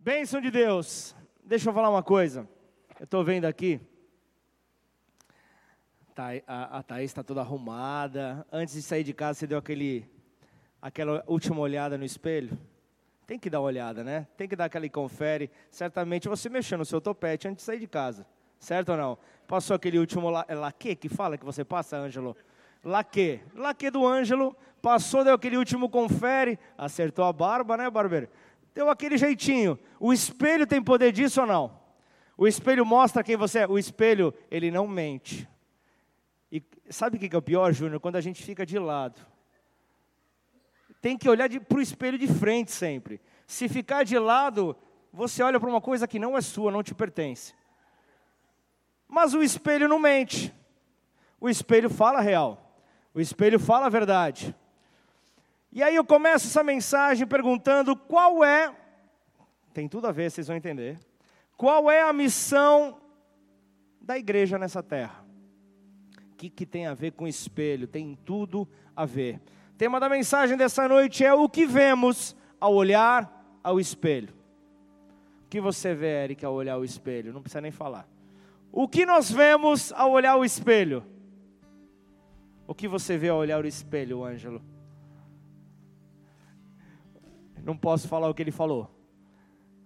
Bênção de Deus. Deixa eu falar uma coisa. Eu estou vendo aqui. Tá, a, a Thaís está toda arrumada. Antes de sair de casa, você deu aquele, aquela última olhada no espelho? Tem que dar uma olhada, né? Tem que dar aquele confere. Certamente você mexeu no seu topete antes de sair de casa. Certo ou não? Passou aquele último la, é laque que fala que você passa, Ângelo? Laque. Laque do Ângelo. Passou, deu aquele último confere. Acertou a barba, né, barbeiro? Deu aquele jeitinho. O espelho tem poder disso ou não? O espelho mostra quem você é. O espelho, ele não mente. E sabe o que é o pior, Júnior? Quando a gente fica de lado tem que olhar para o espelho de frente sempre. Se ficar de lado, você olha para uma coisa que não é sua, não te pertence. Mas o espelho não mente. O espelho fala real. O espelho fala a verdade. E aí eu começo essa mensagem perguntando qual é, tem tudo a ver, vocês vão entender. Qual é a missão da igreja nessa terra? O que, que tem a ver com espelho? Tem tudo a ver tema da mensagem dessa noite é o que vemos ao olhar ao espelho. O que você vê, Eric, ao olhar ao espelho? Não precisa nem falar. O que nós vemos ao olhar o espelho? O que você vê ao olhar o espelho, Ângelo? Não posso falar o que ele falou.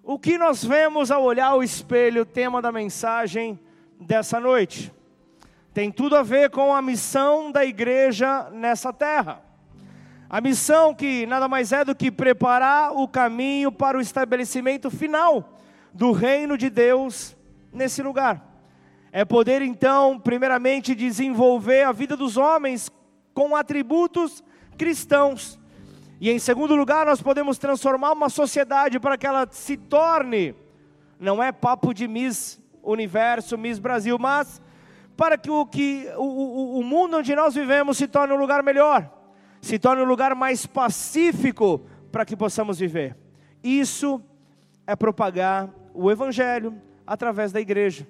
O que nós vemos ao olhar o espelho, tema da mensagem dessa noite? Tem tudo a ver com a missão da igreja nessa terra. A missão que nada mais é do que preparar o caminho para o estabelecimento final do reino de Deus nesse lugar. É poder então, primeiramente, desenvolver a vida dos homens com atributos cristãos. E em segundo lugar, nós podemos transformar uma sociedade para que ela se torne, não é papo de Miss Universo, Miss Brasil, mas para que o, que, o, o, o mundo onde nós vivemos se torne um lugar melhor se torne um lugar mais pacífico para que possamos viver. Isso é propagar o Evangelho através da igreja.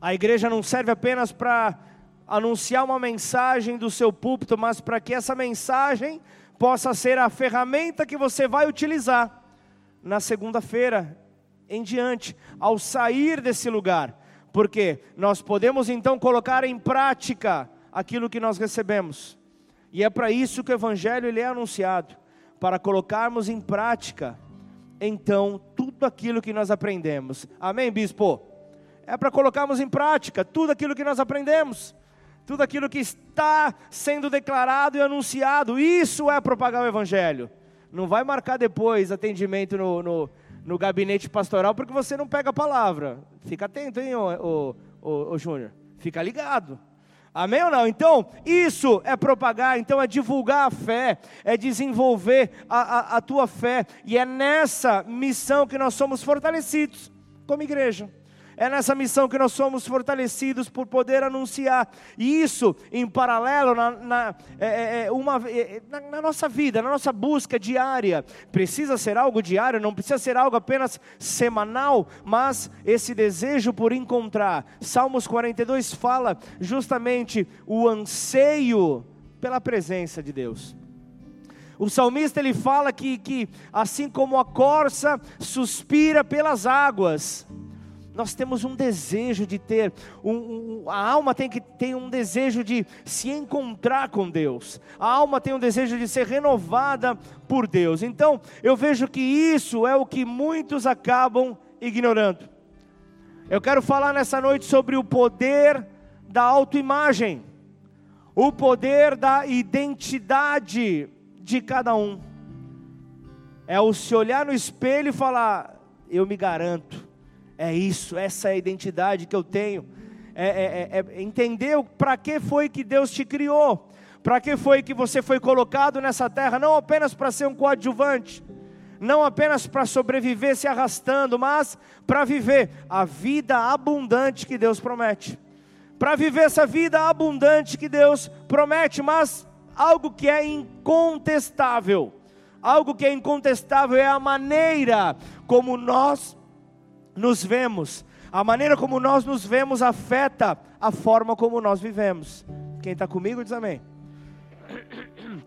A igreja não serve apenas para anunciar uma mensagem do seu púlpito, mas para que essa mensagem possa ser a ferramenta que você vai utilizar na segunda-feira em diante, ao sair desse lugar, porque nós podemos então colocar em prática aquilo que nós recebemos. E é para isso que o evangelho ele é anunciado, para colocarmos em prática então tudo aquilo que nós aprendemos. Amém, bispo? É para colocarmos em prática tudo aquilo que nós aprendemos. Tudo aquilo que está sendo declarado e anunciado, isso é propagar o Evangelho. Não vai marcar depois atendimento no, no, no gabinete pastoral, porque você não pega a palavra. Fica atento, hein, ô, ô, ô, ô Júnior? Fica ligado. Amém ou não? Então, isso é propagar, então é divulgar a fé, é desenvolver a, a, a tua fé, e é nessa missão que nós somos fortalecidos como igreja. É nessa missão que nós somos fortalecidos por poder anunciar. E isso, em paralelo, na, na, é, é, é uma, é, é, na, na nossa vida, na nossa busca diária. Precisa ser algo diário, não precisa ser algo apenas semanal, mas esse desejo por encontrar. Salmos 42 fala justamente o anseio pela presença de Deus. O salmista ele fala que, que assim como a corça suspira pelas águas, nós temos um desejo de ter, um, um, a alma tem que ter um desejo de se encontrar com Deus, a alma tem um desejo de ser renovada por Deus. Então, eu vejo que isso é o que muitos acabam ignorando. Eu quero falar nessa noite sobre o poder da autoimagem, o poder da identidade de cada um. É o se olhar no espelho e falar: Eu me garanto, é isso, essa é a identidade que eu tenho. É, é, é, é entender para que foi que Deus te criou, para que foi que você foi colocado nessa terra, não apenas para ser um coadjuvante, não apenas para sobreviver se arrastando, mas para viver a vida abundante que Deus promete. Para viver essa vida abundante que Deus promete, mas algo que é incontestável. Algo que é incontestável é a maneira como nós nos vemos, a maneira como nós nos vemos afeta a forma como nós vivemos. Quem está comigo diz amém.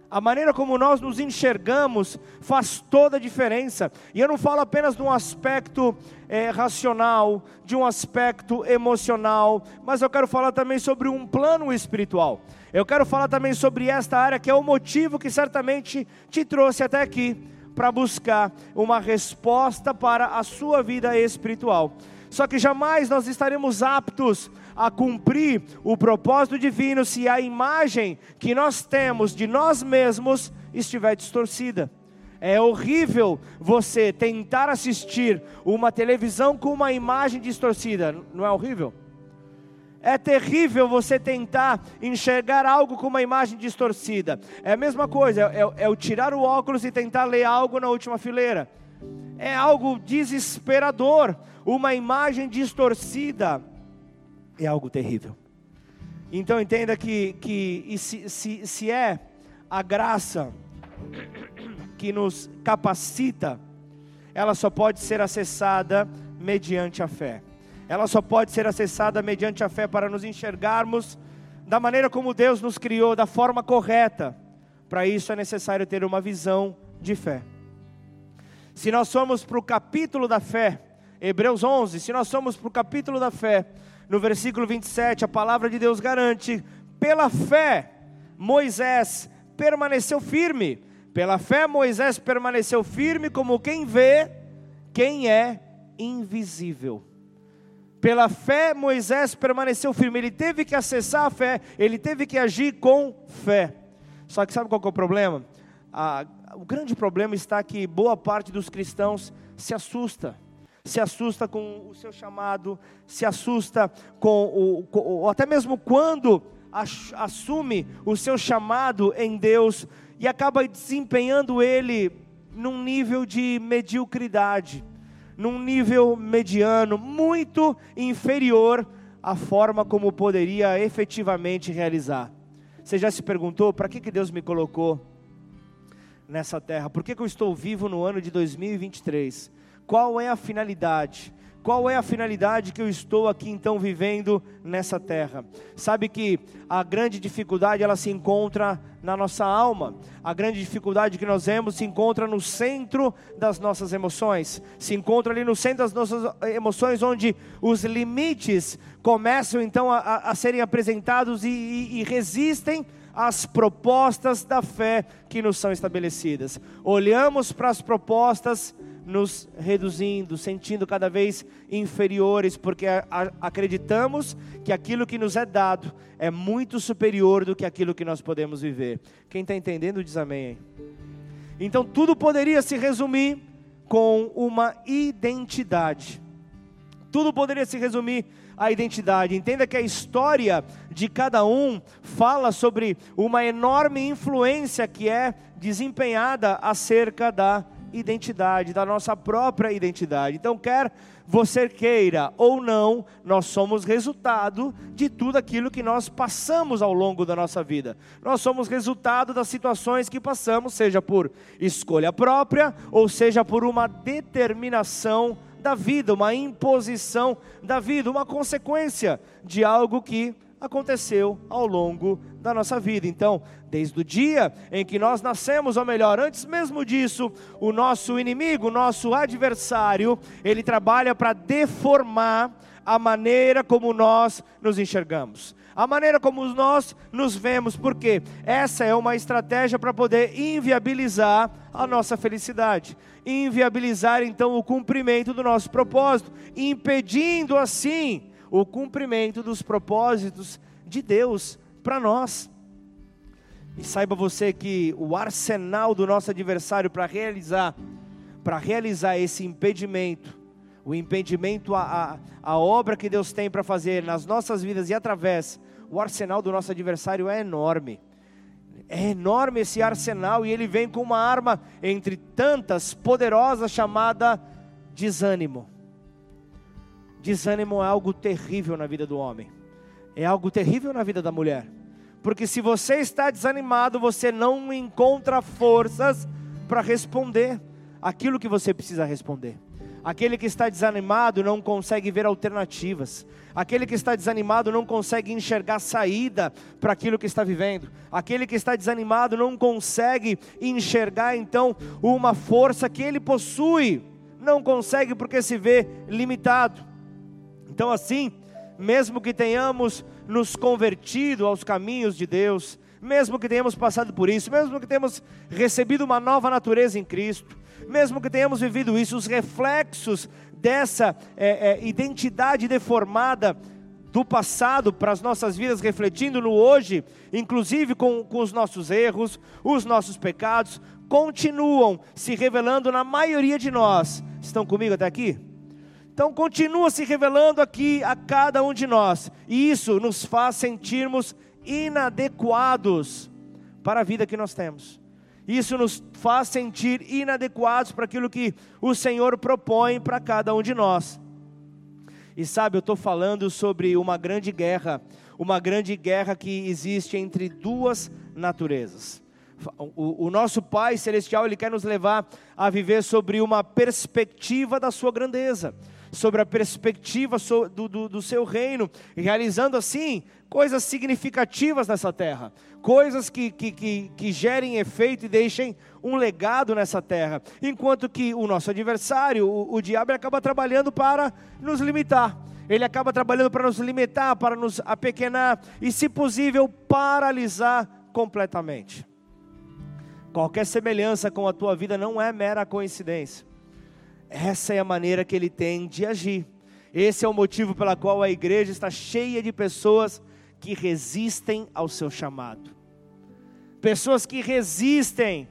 A maneira como nós nos enxergamos faz toda a diferença. E eu não falo apenas de um aspecto é, racional, de um aspecto emocional, mas eu quero falar também sobre um plano espiritual. Eu quero falar também sobre esta área que é o motivo que certamente te trouxe até aqui para buscar uma resposta para a sua vida espiritual. Só que jamais nós estaremos aptos a cumprir o propósito divino se a imagem que nós temos de nós mesmos estiver distorcida. É horrível você tentar assistir uma televisão com uma imagem distorcida, não é horrível? É terrível você tentar enxergar algo com uma imagem distorcida. É a mesma coisa, é, é, é o tirar o óculos e tentar ler algo na última fileira. É algo desesperador, uma imagem distorcida é algo terrível. Então entenda que, que se, se, se é a graça que nos capacita, ela só pode ser acessada mediante a fé. Ela só pode ser acessada mediante a fé para nos enxergarmos da maneira como Deus nos criou, da forma correta. Para isso é necessário ter uma visão de fé. Se nós formos para o capítulo da fé, Hebreus 11, se nós formos para o capítulo da fé, no versículo 27, a palavra de Deus garante: pela fé, Moisés permaneceu firme. Pela fé, Moisés permaneceu firme como quem vê quem é invisível. Pela fé, Moisés permaneceu firme. Ele teve que acessar a fé, ele teve que agir com fé. Só que sabe qual é o problema? Ah, o grande problema está que boa parte dos cristãos se assusta se assusta com o seu chamado, se assusta com o, com, ou até mesmo quando assume o seu chamado em Deus e acaba desempenhando ele num nível de mediocridade, num nível mediano, muito inferior à forma como poderia efetivamente realizar. Você já se perguntou para que, que Deus me colocou nessa terra? Por que, que eu estou vivo no ano de 2023? Qual é a finalidade? Qual é a finalidade que eu estou aqui então vivendo nessa terra? Sabe que a grande dificuldade ela se encontra na nossa alma. A grande dificuldade que nós vemos se encontra no centro das nossas emoções. Se encontra ali no centro das nossas emoções, onde os limites começam então a, a serem apresentados e, e, e resistem às propostas da fé que nos são estabelecidas. Olhamos para as propostas nos reduzindo, sentindo cada vez inferiores, porque acreditamos que aquilo que nos é dado é muito superior do que aquilo que nós podemos viver. Quem está entendendo diz amém. Então tudo poderia se resumir com uma identidade. Tudo poderia se resumir a identidade. Entenda que a história de cada um fala sobre uma enorme influência que é desempenhada acerca da da nossa própria identidade. Então, quer você queira ou não, nós somos resultado de tudo aquilo que nós passamos ao longo da nossa vida. Nós somos resultado das situações que passamos, seja por escolha própria ou seja por uma determinação da vida, uma imposição da vida, uma consequência de algo que aconteceu ao longo da nossa vida. Então, desde o dia em que nós nascemos, ou melhor, antes mesmo disso, o nosso inimigo, o nosso adversário, ele trabalha para deformar a maneira como nós nos enxergamos. A maneira como nós nos vemos, porque essa é uma estratégia para poder inviabilizar a nossa felicidade, inviabilizar então o cumprimento do nosso propósito, impedindo assim o cumprimento dos propósitos de Deus para nós. E saiba você que o arsenal do nosso adversário para realizar, para realizar esse impedimento, o impedimento à, a obra que Deus tem para fazer nas nossas vidas e através, o arsenal do nosso adversário é enorme. É enorme esse arsenal e ele vem com uma arma entre tantas poderosa chamada desânimo. Desânimo é algo terrível na vida do homem, é algo terrível na vida da mulher, porque se você está desanimado, você não encontra forças para responder aquilo que você precisa responder. Aquele que está desanimado não consegue ver alternativas. Aquele que está desanimado não consegue enxergar saída para aquilo que está vivendo. Aquele que está desanimado não consegue enxergar então uma força que ele possui. Não consegue porque se vê limitado. Então, assim, mesmo que tenhamos nos convertido aos caminhos de Deus, mesmo que tenhamos passado por isso, mesmo que tenhamos recebido uma nova natureza em Cristo, mesmo que tenhamos vivido isso, os reflexos dessa é, é, identidade deformada do passado para as nossas vidas, refletindo no hoje, inclusive com, com os nossos erros, os nossos pecados, continuam se revelando na maioria de nós. Estão comigo até aqui? Então continua se revelando aqui a cada um de nós, e isso nos faz sentirmos inadequados para a vida que nós temos. Isso nos faz sentir inadequados para aquilo que o Senhor propõe para cada um de nós. E sabe, eu estou falando sobre uma grande guerra, uma grande guerra que existe entre duas naturezas. O, o, nosso Pai Celestial, Ele quer nos levar a viver sobre uma perspectiva da Sua grandeza, sobre a perspectiva do, do, do Seu reino, realizando assim coisas significativas nessa terra, coisas que, que, que, que gerem efeito e deixem um legado nessa terra, enquanto que o nosso adversário, o, o diabo, acaba trabalhando para nos limitar. Ele acaba trabalhando para nos limitar, para nos apequenar e, se possível, paralisar completamente. Qualquer semelhança com a tua vida não é mera coincidência. Essa é a maneira que ele tem de agir. Esse é o motivo pela qual a igreja está cheia de pessoas que resistem ao seu chamado. Pessoas que resistem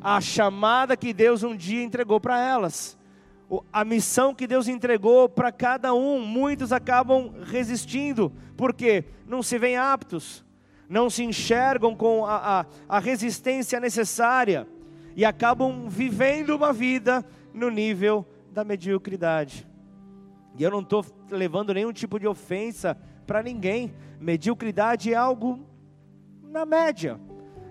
à chamada que Deus um dia entregou para elas. A missão que Deus entregou para cada um, muitos acabam resistindo, porque não se veem aptos, não se enxergam com a, a, a resistência necessária e acabam vivendo uma vida no nível da mediocridade. E eu não estou levando nenhum tipo de ofensa para ninguém. Mediocridade é algo na média.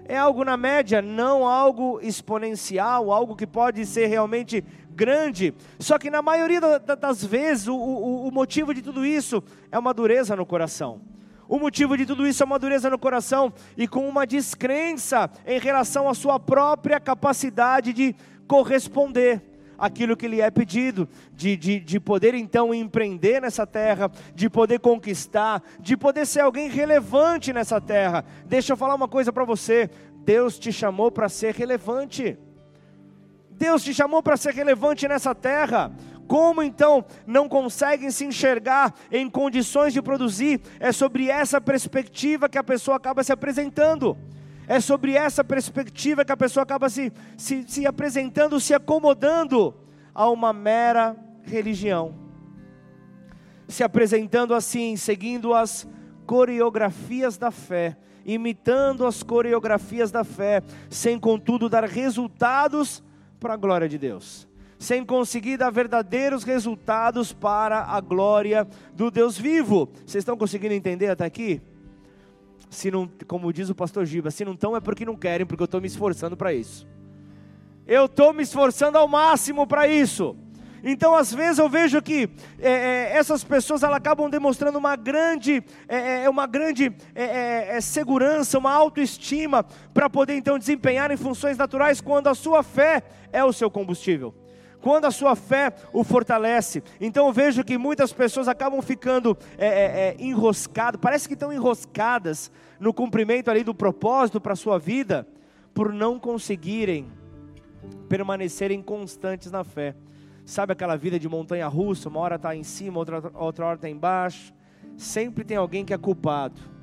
É algo na média, não algo exponencial, algo que pode ser realmente grande. Só que na maioria das vezes, o, o, o motivo de tudo isso é uma dureza no coração. O motivo de tudo isso é uma dureza no coração e com uma descrença em relação à sua própria capacidade de corresponder aquilo que lhe é pedido, de, de, de poder então empreender nessa terra, de poder conquistar, de poder ser alguém relevante nessa terra. Deixa eu falar uma coisa para você: Deus te chamou para ser relevante. Deus te chamou para ser relevante nessa terra. Como então não conseguem se enxergar em condições de produzir? É sobre essa perspectiva que a pessoa acaba se apresentando. É sobre essa perspectiva que a pessoa acaba se, se, se apresentando, se acomodando a uma mera religião. Se apresentando assim, seguindo as coreografias da fé, imitando as coreografias da fé, sem contudo dar resultados para a glória de Deus, sem conseguir dar verdadeiros resultados para a glória do Deus vivo. Vocês estão conseguindo entender até aqui? Se não, como diz o pastor Giba, se não estão é porque não querem, porque eu estou me esforçando para isso. Eu estou me esforçando ao máximo para isso. Então, às vezes eu vejo que é, é, essas pessoas elas acabam demonstrando uma grande, é, é, é uma grande é, segurança, uma autoestima para poder então desempenhar em funções naturais quando a sua fé é o seu combustível quando a sua fé o fortalece. Então eu vejo que muitas pessoas acabam ficando é, é, enroscadas, parece que estão enroscadas no cumprimento ali do propósito para a sua vida, por não conseguirem permanecerem constantes na fé. Sabe aquela vida de montanha russa, uma hora está em cima, outra, outra hora está embaixo? Sempre tem alguém que é culpado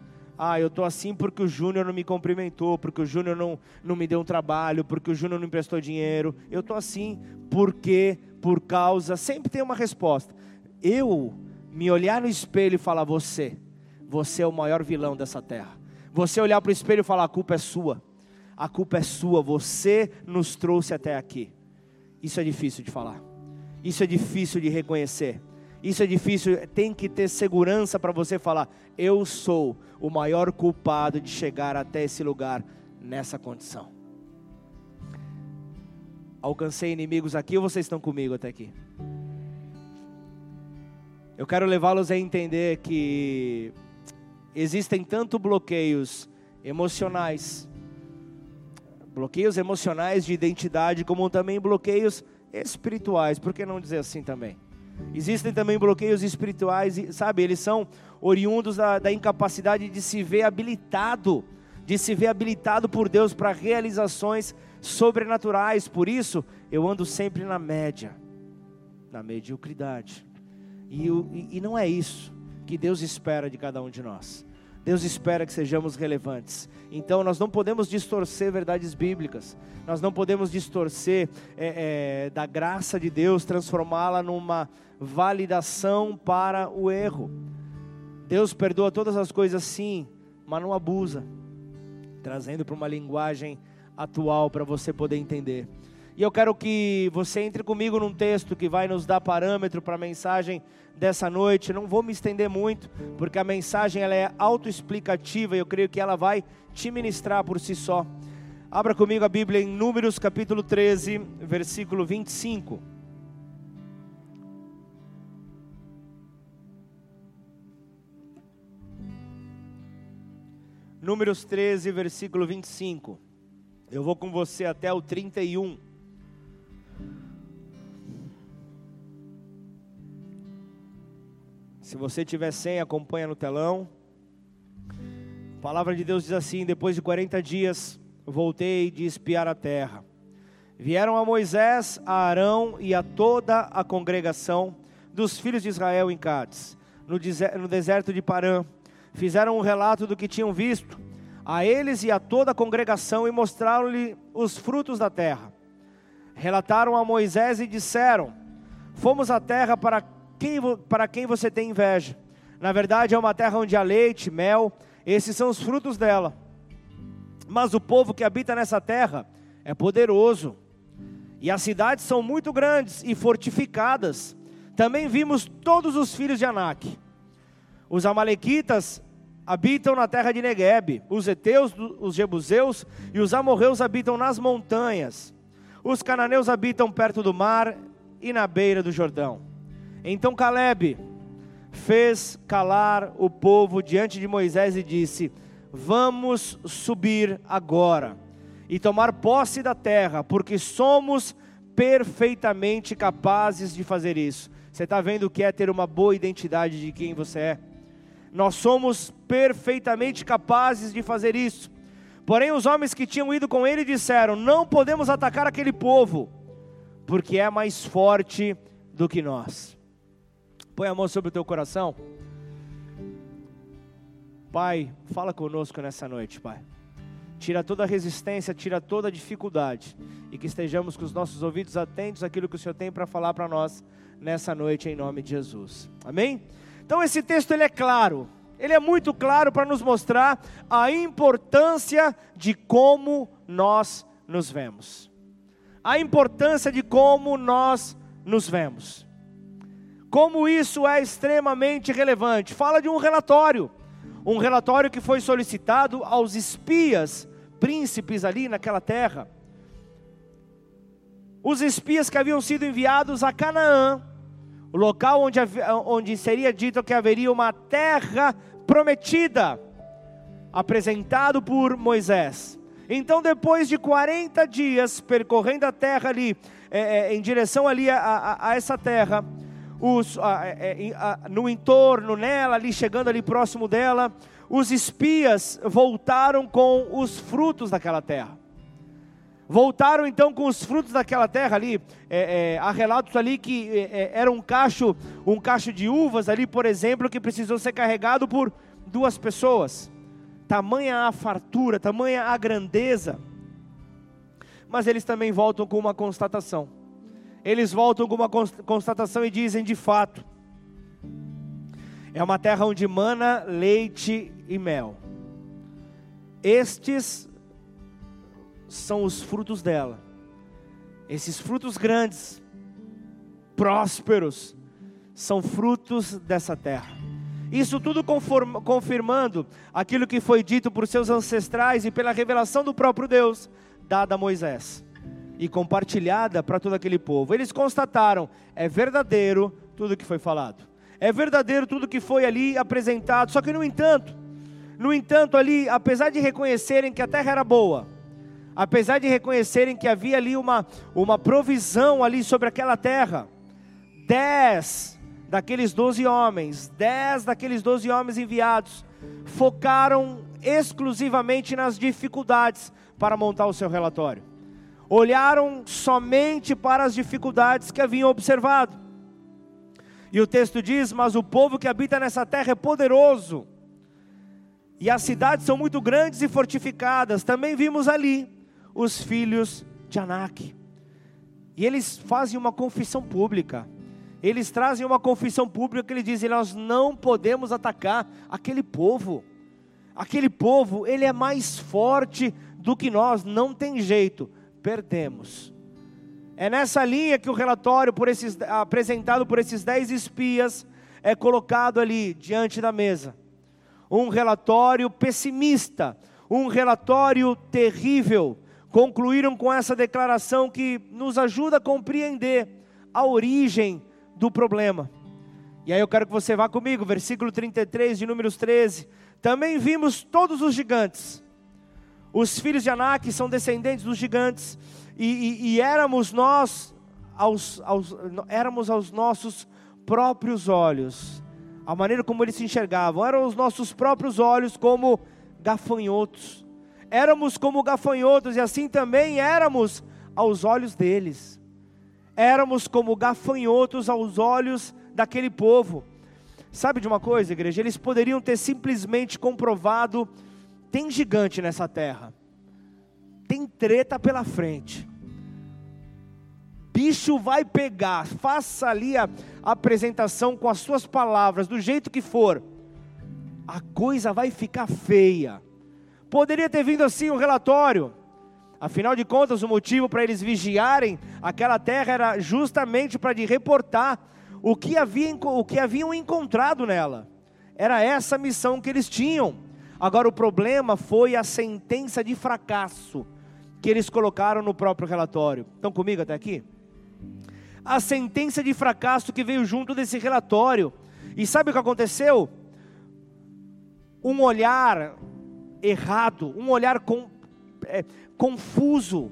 ah, eu estou assim porque o Júnior não me cumprimentou, porque o Júnior não, não me deu um trabalho, porque o Júnior não emprestou dinheiro. Eu estou assim porque, por causa. Sempre tem uma resposta. Eu me olhar no espelho e falar: Você, você é o maior vilão dessa terra. Você olhar para o espelho e falar: A culpa é sua. A culpa é sua. Você nos trouxe até aqui. Isso é difícil de falar. Isso é difícil de reconhecer. Isso é difícil, tem que ter segurança para você falar: eu sou o maior culpado de chegar até esse lugar nessa condição. alcancei inimigos aqui ou vocês estão comigo até aqui? Eu quero levá-los a entender que existem tanto bloqueios emocionais, bloqueios emocionais de identidade, como também bloqueios espirituais, por que não dizer assim também? Existem também bloqueios espirituais, sabe? Eles são oriundos da, da incapacidade de se ver habilitado, de se ver habilitado por Deus para realizações sobrenaturais. Por isso, eu ando sempre na média, na mediocridade. E, e, e não é isso que Deus espera de cada um de nós. Deus espera que sejamos relevantes. Então, nós não podemos distorcer verdades bíblicas, nós não podemos distorcer é, é, da graça de Deus, transformá-la numa validação para o erro. Deus perdoa todas as coisas, sim, mas não abusa, trazendo para uma linguagem atual para você poder entender. E eu quero que você entre comigo num texto que vai nos dar parâmetro para a mensagem dessa noite. Não vou me estender muito, porque a mensagem ela é autoexplicativa e eu creio que ela vai te ministrar por si só. Abra comigo a Bíblia em Números capítulo 13, versículo 25. Números 13, versículo 25. Eu vou com você até o 31. Se você tiver senha, acompanha no telão. A palavra de Deus diz assim: Depois de 40 dias, voltei de espiar a terra. Vieram a Moisés, a Arão e a toda a congregação dos filhos de Israel em Cádiz, no deserto de Parã. Fizeram um relato do que tinham visto a eles e a toda a congregação e mostraram-lhe os frutos da terra. Relataram a Moisés e disseram: Fomos à terra para quem, para quem você tem inveja. Na verdade, é uma terra onde há leite, mel, esses são os frutos dela. Mas o povo que habita nessa terra é poderoso, e as cidades são muito grandes e fortificadas. Também vimos todos os filhos de Anak. Os amalequitas habitam na terra de Negueb, os heteus, os jebuseus e os amorreus habitam nas montanhas. Os cananeus habitam perto do mar e na beira do Jordão. Então Caleb fez calar o povo diante de Moisés e disse: Vamos subir agora e tomar posse da terra, porque somos perfeitamente capazes de fazer isso. Você está vendo o que é ter uma boa identidade de quem você é? Nós somos perfeitamente capazes de fazer isso. Porém, os homens que tinham ido com ele disseram: Não podemos atacar aquele povo, porque é mais forte do que nós. Põe a mão sobre o teu coração. Pai, fala conosco nessa noite, Pai. Tira toda a resistência, tira toda a dificuldade. E que estejamos com os nossos ouvidos atentos àquilo que o Senhor tem para falar para nós nessa noite, em nome de Jesus. Amém? Então, esse texto ele é claro. Ele é muito claro para nos mostrar a importância de como nós nos vemos. A importância de como nós nos vemos. Como isso é extremamente relevante? Fala de um relatório, um relatório que foi solicitado aos espias, príncipes ali naquela terra. Os espias que haviam sido enviados a Canaã, o local onde, onde seria dito que haveria uma terra prometida, apresentado por Moisés. Então, depois de 40 dias percorrendo a terra ali, é, é, em direção ali a, a, a essa terra, os, a, é, a, no entorno, nela, ali chegando ali próximo dela, os espias voltaram com os frutos daquela terra. Voltaram então com os frutos daquela terra ali. É, é, há relatos ali que é, é, era um cacho, um cacho de uvas ali, por exemplo, que precisou ser carregado por duas pessoas. Tamanha a fartura, tamanha a grandeza. Mas eles também voltam com uma constatação eles voltam com uma constatação e dizem: de fato, é uma terra onde mana leite e mel. Estes são os frutos dela. Esses frutos grandes, prósperos, são frutos dessa terra. Isso tudo confirmando aquilo que foi dito por seus ancestrais e pela revelação do próprio Deus dada a Moisés. E compartilhada para todo aquele povo. Eles constataram: é verdadeiro tudo que foi falado, é verdadeiro tudo que foi ali apresentado. Só que, no entanto, no entanto, ali, apesar de reconhecerem que a terra era boa, apesar de reconhecerem que havia ali uma, uma provisão ali sobre aquela terra, dez daqueles doze homens, dez daqueles doze homens enviados, focaram exclusivamente nas dificuldades para montar o seu relatório. Olharam somente para as dificuldades que haviam observado. E o texto diz: Mas o povo que habita nessa terra é poderoso, e as cidades são muito grandes e fortificadas. Também vimos ali os filhos de Anak. E eles fazem uma confissão pública. Eles trazem uma confissão pública que eles dizem: Nós não podemos atacar aquele povo. Aquele povo, ele é mais forte do que nós, não tem jeito, perdemos. É nessa linha que o relatório por esses, apresentado por esses dez espias é colocado ali diante da mesa. Um relatório pessimista, um relatório terrível. Concluíram com essa declaração que nos ajuda a compreender a origem do problema. E aí eu quero que você vá comigo, versículo 33 de Números 13. Também vimos todos os gigantes. Os filhos de Anak são descendentes dos gigantes, e, e, e éramos nós, aos, aos, éramos aos nossos próprios olhos, a maneira como eles se enxergavam, eram os nossos próprios olhos como gafanhotos, éramos como gafanhotos, e assim também éramos aos olhos deles, éramos como gafanhotos aos olhos daquele povo. Sabe de uma coisa, igreja? Eles poderiam ter simplesmente comprovado: tem gigante nessa terra, tem treta pela frente, bicho vai pegar, faça ali a, apresentação com as suas palavras, do jeito que for, a coisa vai ficar feia. Poderia ter vindo assim um relatório, afinal de contas, o motivo para eles vigiarem aquela terra era justamente para de reportar o que, havia, o que haviam encontrado nela. Era essa a missão que eles tinham. Agora, o problema foi a sentença de fracasso que eles colocaram no próprio relatório. Estão comigo até aqui? A sentença de fracasso que veio junto desse relatório. E sabe o que aconteceu? Um olhar errado, um olhar com, é, confuso,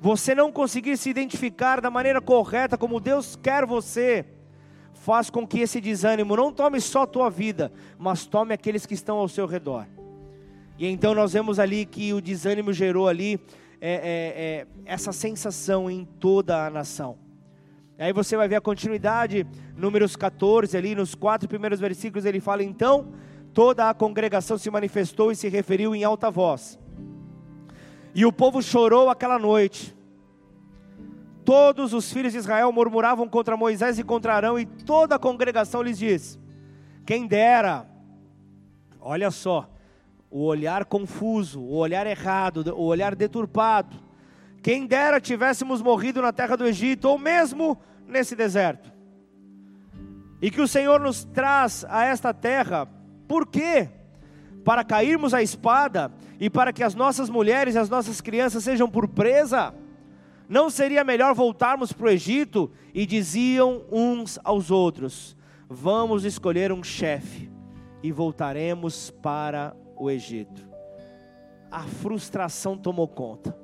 você não conseguir se identificar da maneira correta como Deus quer você, faz com que esse desânimo não tome só a tua vida, mas tome aqueles que estão ao seu redor. E então nós vemos ali que o desânimo gerou ali é, é, é, essa sensação em toda a nação. Aí você vai ver a continuidade, números 14 ali, nos quatro primeiros versículos ele fala: então toda a congregação se manifestou e se referiu em alta voz e o povo chorou aquela noite. Todos os filhos de Israel murmuravam contra Moisés e contra Arão, e toda a congregação lhes disse: Quem dera, olha só, o olhar confuso, o olhar errado, o olhar deturpado. Quem dera tivéssemos morrido na terra do Egito, ou mesmo nesse deserto. E que o Senhor nos traz a esta terra, por quê? Para cairmos à espada e para que as nossas mulheres e as nossas crianças sejam por presa? Não seria melhor voltarmos para o Egito? E diziam uns aos outros: Vamos escolher um chefe e voltaremos para o Egito. A frustração tomou conta.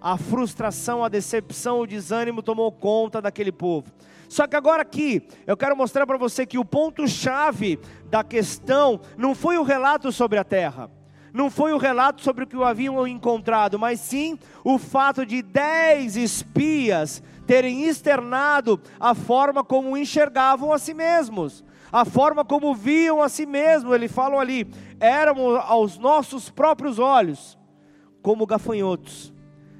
A frustração, a decepção, o desânimo tomou conta daquele povo. Só que agora aqui, eu quero mostrar para você que o ponto-chave da questão não foi o relato sobre a terra não foi o relato sobre o que o haviam encontrado, mas sim o fato de dez espias terem externado a forma como enxergavam a si mesmos, a forma como viam a si mesmos. Eles falam ali, éramos aos nossos próprios olhos como gafanhotos.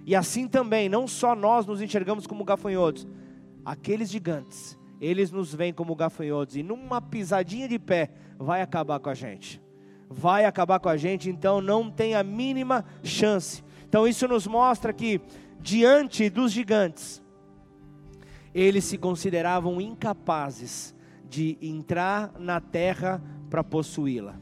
E assim também, não só nós nos enxergamos como gafanhotos, aqueles gigantes, eles nos veem como gafanhotos, e numa pisadinha de pé vai acabar com a gente vai acabar com a gente, então não tem a mínima chance. Então isso nos mostra que diante dos gigantes, eles se consideravam incapazes de entrar na terra para possuí-la.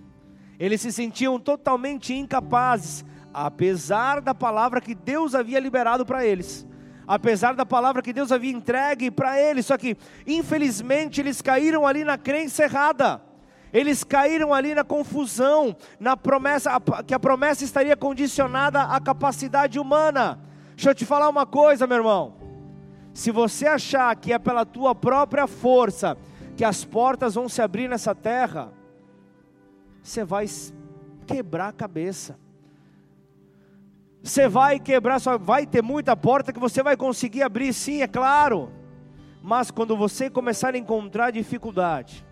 Eles se sentiam totalmente incapazes, apesar da palavra que Deus havia liberado para eles, apesar da palavra que Deus havia entregue para eles, só que infelizmente eles caíram ali na crença errada. Eles caíram ali na confusão, na promessa que a promessa estaria condicionada à capacidade humana. Deixa eu te falar uma coisa, meu irmão. Se você achar que é pela tua própria força que as portas vão se abrir nessa terra, você vai quebrar a cabeça. Você vai quebrar, só vai ter muita porta que você vai conseguir abrir, sim, é claro. Mas quando você começar a encontrar dificuldade,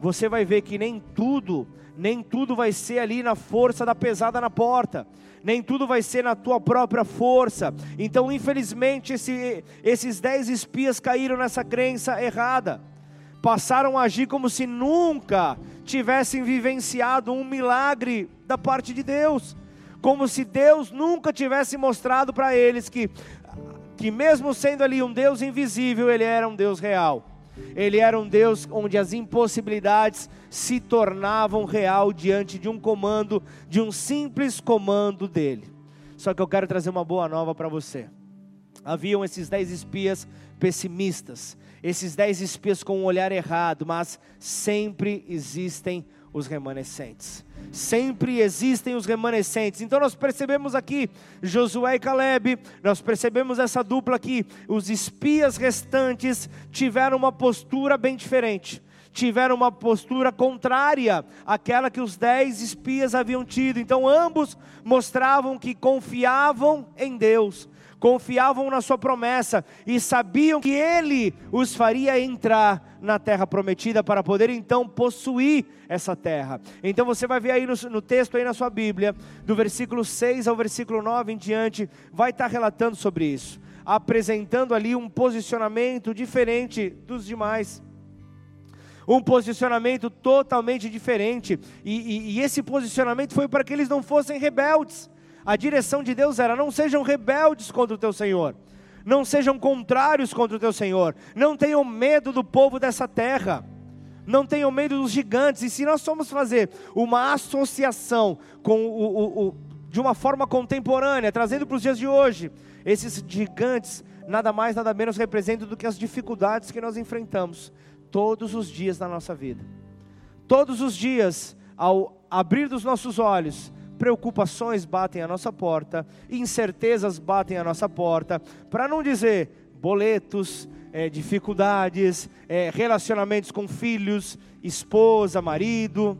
você vai ver que nem tudo, nem tudo vai ser ali na força da pesada na porta, nem tudo vai ser na tua própria força. Então, infelizmente, esse, esses dez espias caíram nessa crença errada, passaram a agir como se nunca tivessem vivenciado um milagre da parte de Deus como se Deus nunca tivesse mostrado para eles que, que, mesmo sendo ali um Deus invisível, Ele era um Deus real. Ele era um Deus onde as impossibilidades se tornavam real diante de um comando, de um simples comando dele. Só que eu quero trazer uma boa nova para você. Haviam esses dez espias pessimistas, esses dez espias com um olhar errado, mas sempre existem os remanescentes. Sempre existem os remanescentes. Então nós percebemos aqui Josué e Caleb, nós percebemos essa dupla aqui. Os espias restantes tiveram uma postura bem diferente. Tiveram uma postura contrária àquela que os dez espias haviam tido. Então ambos mostravam que confiavam em Deus confiavam na sua promessa e sabiam que ele os faria entrar na terra prometida para poder então possuir essa terra. Então você vai ver aí no, no, texto aí na sua Bíblia, do versículo 6 ao versículo 9 em diante, vai estar relatando sobre isso, apresentando ali um posicionamento diferente dos demais. Um posicionamento totalmente diferente, e, e, e, esse posicionamento foi para que eles não fossem rebeldes, a direção de Deus era: não sejam rebeldes contra o teu Senhor, não sejam contrários contra o teu Senhor, não tenham medo do povo dessa terra, não tenham medo dos gigantes. E se nós formos fazer uma associação com o, o, o de uma forma contemporânea, trazendo para os dias de hoje, esses gigantes nada mais, nada menos representam do que as dificuldades que nós enfrentamos todos os dias da nossa vida. Todos os dias, ao abrir dos nossos olhos, preocupações batem a nossa porta, incertezas batem a nossa porta, para não dizer boletos, é, dificuldades, é, relacionamentos com filhos, esposa, marido.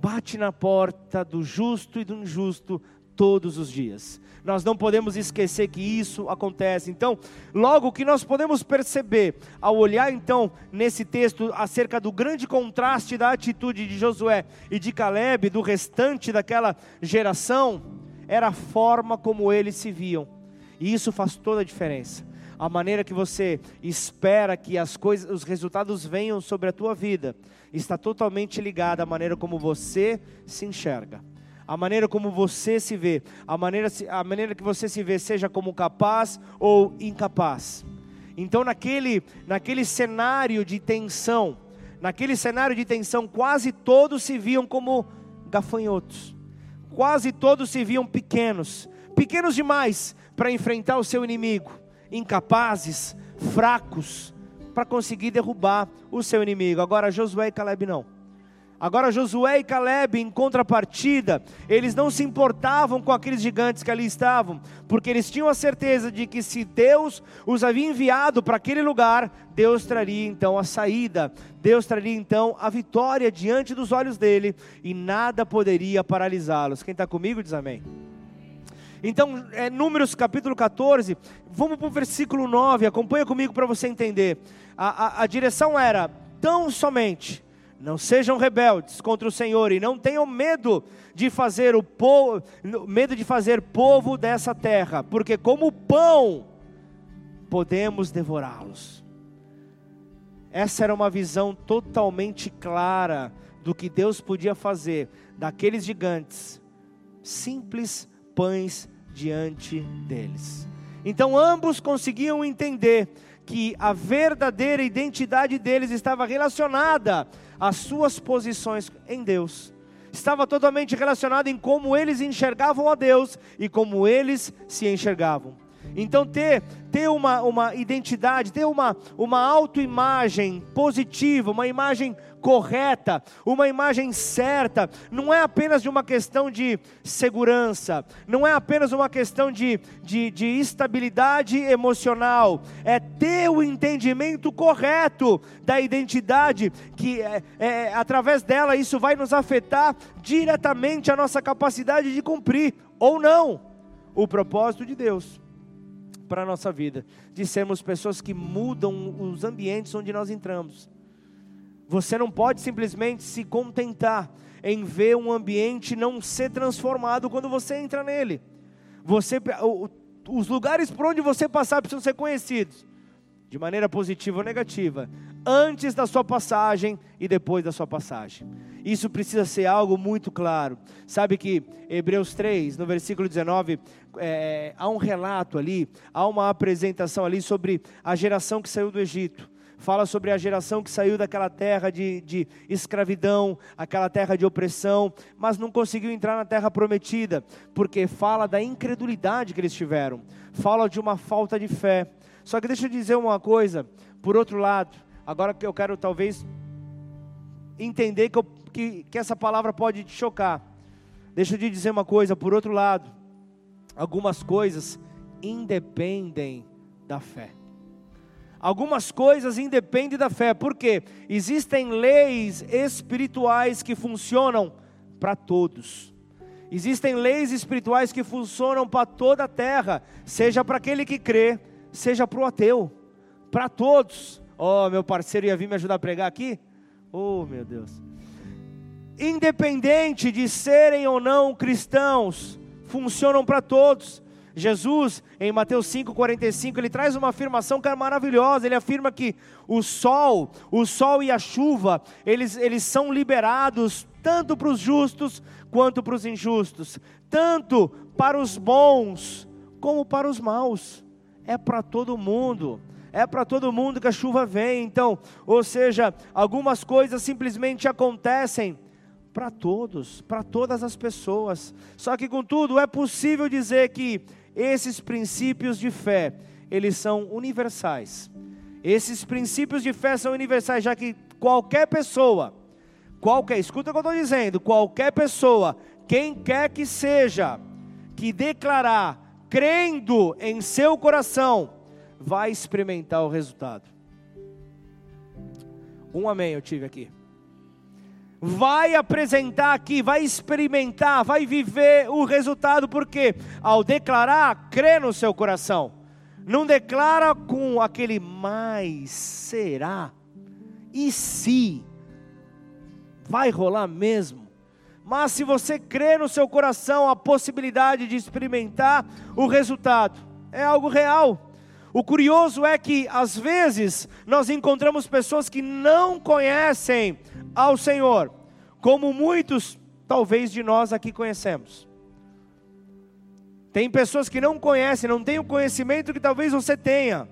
Bate na porta do justo e do injusto todos os dias. Nós não podemos esquecer que isso acontece. Então, logo que nós podemos perceber ao olhar então nesse texto acerca do grande contraste da atitude de Josué e de Caleb, do restante daquela geração, era a forma como eles se viam. E isso faz toda a diferença. A maneira que você espera que as coisas, os resultados venham sobre a tua vida, está totalmente ligada à maneira como você se enxerga a maneira como você se vê, a maneira, a maneira que você se vê, seja como capaz ou incapaz. Então, naquele, naquele cenário de tensão, naquele cenário de tensão, quase todos se viam como gafanhotos, quase todos se viam pequenos, pequenos demais para enfrentar o seu inimigo, incapazes, fracos, para conseguir derrubar o seu inimigo. Agora, Josué e Caleb não. Agora Josué e Caleb, em contrapartida, eles não se importavam com aqueles gigantes que ali estavam, porque eles tinham a certeza de que se Deus os havia enviado para aquele lugar, Deus traria então a saída, Deus traria então a vitória diante dos olhos dele, e nada poderia paralisá-los. Quem está comigo diz amém. Então, é, Números capítulo 14, vamos para o versículo 9, acompanha comigo para você entender. A, a, a direção era tão somente não sejam rebeldes contra o Senhor e não tenham medo de fazer o povo, medo de fazer povo dessa terra, porque como pão podemos devorá-los. Essa era uma visão totalmente clara do que Deus podia fazer daqueles gigantes, simples pães diante deles. Então ambos conseguiam entender que a verdadeira identidade deles estava relacionada às suas posições em Deus. estava totalmente relacionado em como eles enxergavam a Deus e como eles se enxergavam. Então, ter, ter uma, uma identidade, ter uma, uma autoimagem positiva, uma imagem correta, uma imagem certa, não é apenas uma questão de segurança, não é apenas uma questão de, de, de estabilidade emocional, é ter o entendimento correto da identidade, que é, é, através dela isso vai nos afetar diretamente a nossa capacidade de cumprir ou não o propósito de Deus para a nossa vida, de sermos pessoas que mudam os ambientes onde nós entramos. Você não pode simplesmente se contentar em ver um ambiente não ser transformado quando você entra nele. Você, os lugares por onde você passar precisam ser conhecidos, de maneira positiva ou negativa, antes da sua passagem e depois da sua passagem. Isso precisa ser algo muito claro. Sabe que Hebreus 3, no versículo 19, é, há um relato ali, há uma apresentação ali sobre a geração que saiu do Egito fala sobre a geração que saiu daquela terra de, de escravidão, aquela terra de opressão, mas não conseguiu entrar na terra prometida, porque fala da incredulidade que eles tiveram, fala de uma falta de fé. Só que deixa eu dizer uma coisa, por outro lado, agora que eu quero talvez entender que, eu, que, que essa palavra pode te chocar. Deixa eu te dizer uma coisa, por outro lado, algumas coisas independem da fé. Algumas coisas independem da fé, porque existem leis espirituais que funcionam para todos. Existem leis espirituais que funcionam para toda a terra, seja para aquele que crê, seja para o ateu, para todos. Oh, meu parceiro ia vir me ajudar a pregar aqui? Oh, meu Deus. Independente de serem ou não cristãos, funcionam para todos. Jesus, em Mateus 5,45, ele traz uma afirmação que é maravilhosa. Ele afirma que o sol, o sol e a chuva, eles, eles são liberados tanto para os justos quanto para os injustos, tanto para os bons como para os maus. É para todo mundo é para todo mundo que a chuva vem. Então, ou seja, algumas coisas simplesmente acontecem para todos, para todas as pessoas. Só que contudo é possível dizer que esses princípios de fé, eles são universais. Esses princípios de fé são universais, já que qualquer pessoa, qualquer, escuta o que eu estou dizendo, qualquer pessoa, quem quer que seja, que declarar, crendo em seu coração, vai experimentar o resultado. Um amém eu tive aqui vai apresentar aqui, vai experimentar, vai viver o resultado, porque ao declarar, crê no seu coração, não declara com aquele mais será, e se, vai rolar mesmo. Mas se você crê no seu coração a possibilidade de experimentar o resultado, é algo real. O curioso é que, às vezes, nós encontramos pessoas que não conhecem ao Senhor, como muitos, talvez, de nós aqui conhecemos. Tem pessoas que não conhecem, não têm o conhecimento que talvez você tenha,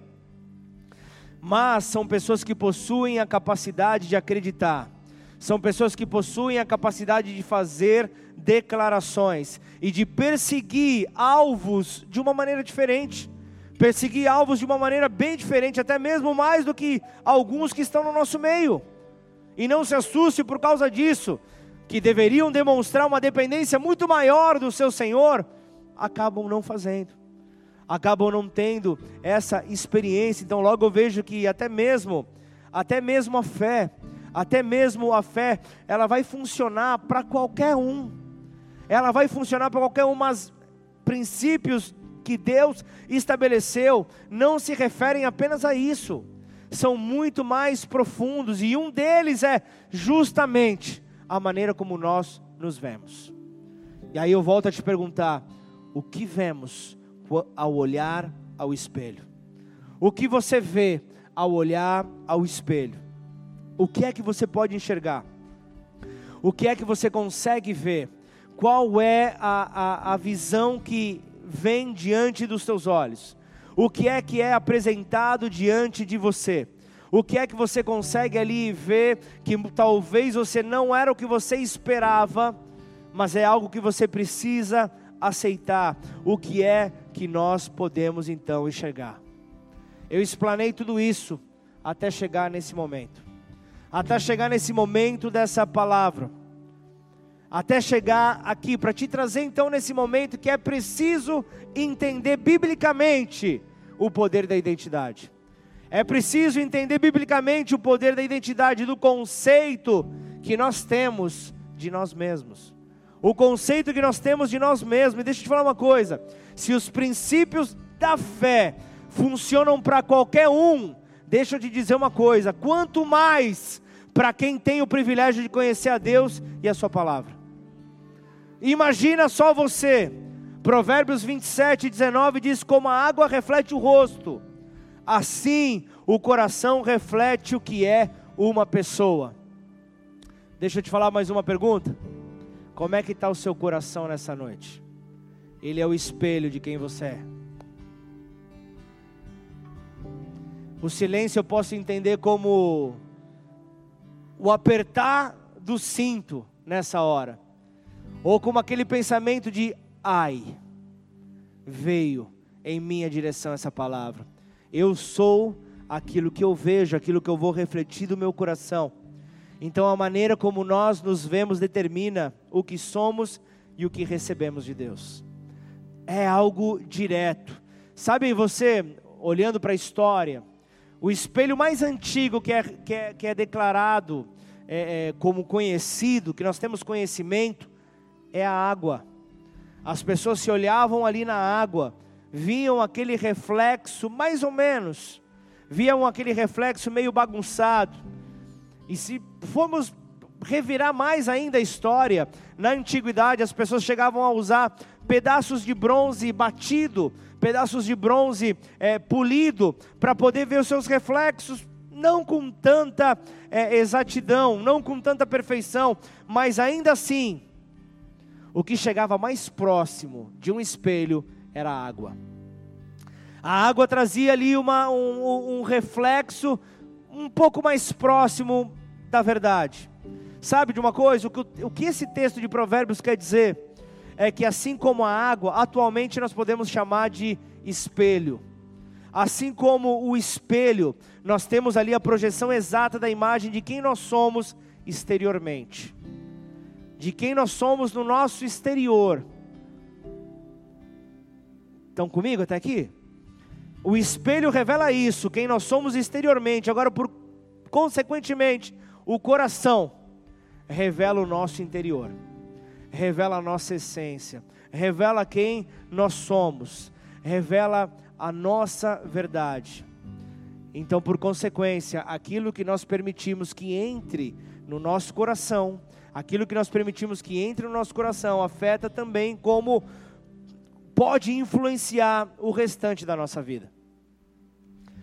mas são pessoas que possuem a capacidade de acreditar, são pessoas que possuem a capacidade de fazer declarações e de perseguir alvos de uma maneira diferente perseguir alvos de uma maneira bem diferente, até mesmo mais do que alguns que estão no nosso meio. E não se assuste por causa disso, que deveriam demonstrar uma dependência muito maior do seu Senhor, acabam não fazendo, acabam não tendo essa experiência. Então, logo eu vejo que até mesmo, até mesmo a fé, até mesmo a fé, ela vai funcionar para qualquer um, ela vai funcionar para qualquer um, mas princípios que Deus estabeleceu não se referem apenas a isso, são muito mais profundos, e um deles é justamente a maneira como nós nos vemos. E aí eu volto a te perguntar: o que vemos ao olhar ao espelho? O que você vê ao olhar ao espelho? O que é que você pode enxergar? O que é que você consegue ver? Qual é a, a, a visão que vem diante dos teus olhos? O que é que é apresentado diante de você? O que é que você consegue ali ver que talvez você não era o que você esperava, mas é algo que você precisa aceitar. O que é que nós podemos então enxergar? Eu explanei tudo isso até chegar nesse momento, até chegar nesse momento dessa palavra, até chegar aqui para te trazer então nesse momento que é preciso entender biblicamente o poder da identidade. É preciso entender biblicamente o poder da identidade, do conceito que nós temos de nós mesmos. O conceito que nós temos de nós mesmos. E deixa eu te falar uma coisa: se os princípios da fé funcionam para qualquer um, deixa eu te dizer uma coisa: quanto mais para quem tem o privilégio de conhecer a Deus e a Sua palavra. Imagina só você, Provérbios 27, 19 diz: Como a água reflete o rosto, assim o coração reflete o que é uma pessoa. Deixa eu te falar mais uma pergunta. Como é que está o seu coração nessa noite? Ele é o espelho de quem você é. O silêncio eu posso entender como o apertar do cinto nessa hora, ou como aquele pensamento de ai, veio em minha direção essa palavra. Eu sou aquilo que eu vejo, aquilo que eu vou refletir do meu coração. Então a maneira como nós nos vemos determina o que somos e o que recebemos de Deus. É algo direto. Sabe você, olhando para a história, o espelho mais antigo que é, que é, que é declarado é, é, como conhecido, que nós temos conhecimento, é a água. As pessoas se olhavam ali na água, viam aquele reflexo, mais ou menos, viam aquele reflexo meio bagunçado. E se formos revirar mais ainda a história, na antiguidade as pessoas chegavam a usar pedaços de bronze batido pedaços de bronze é, polido, para poder ver os seus reflexos, não com tanta é, exatidão, não com tanta perfeição, mas ainda assim, o que chegava mais próximo de um espelho era a água. A água trazia ali uma, um, um reflexo um pouco mais próximo da verdade. Sabe de uma coisa? O que, o que esse texto de Provérbios quer dizer? é que assim como a água, atualmente nós podemos chamar de espelho. Assim como o espelho, nós temos ali a projeção exata da imagem de quem nós somos exteriormente. De quem nós somos no nosso exterior. Estão comigo até aqui? O espelho revela isso, quem nós somos exteriormente. Agora, por consequentemente, o coração revela o nosso interior revela a nossa essência, revela quem nós somos, revela a nossa verdade. Então, por consequência, aquilo que nós permitimos que entre no nosso coração, aquilo que nós permitimos que entre no nosso coração, afeta também como pode influenciar o restante da nossa vida.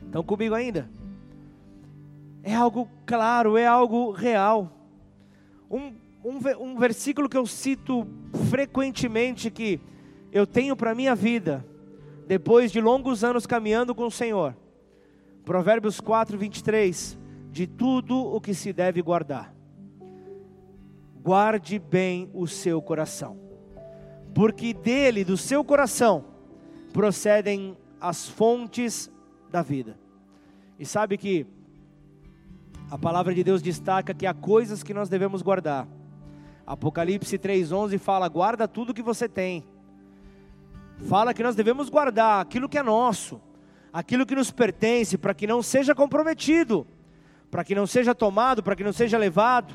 Estão comigo ainda? É algo claro, é algo real. Um um, um versículo que eu cito frequentemente que eu tenho para a minha vida, depois de longos anos caminhando com o Senhor. Provérbios 4, 23. De tudo o que se deve guardar, guarde bem o seu coração, porque dele, do seu coração, procedem as fontes da vida. E sabe que a palavra de Deus destaca que há coisas que nós devemos guardar Apocalipse 3,11 fala: guarda tudo que você tem. Fala que nós devemos guardar aquilo que é nosso, aquilo que nos pertence, para que não seja comprometido, para que não seja tomado, para que não seja levado.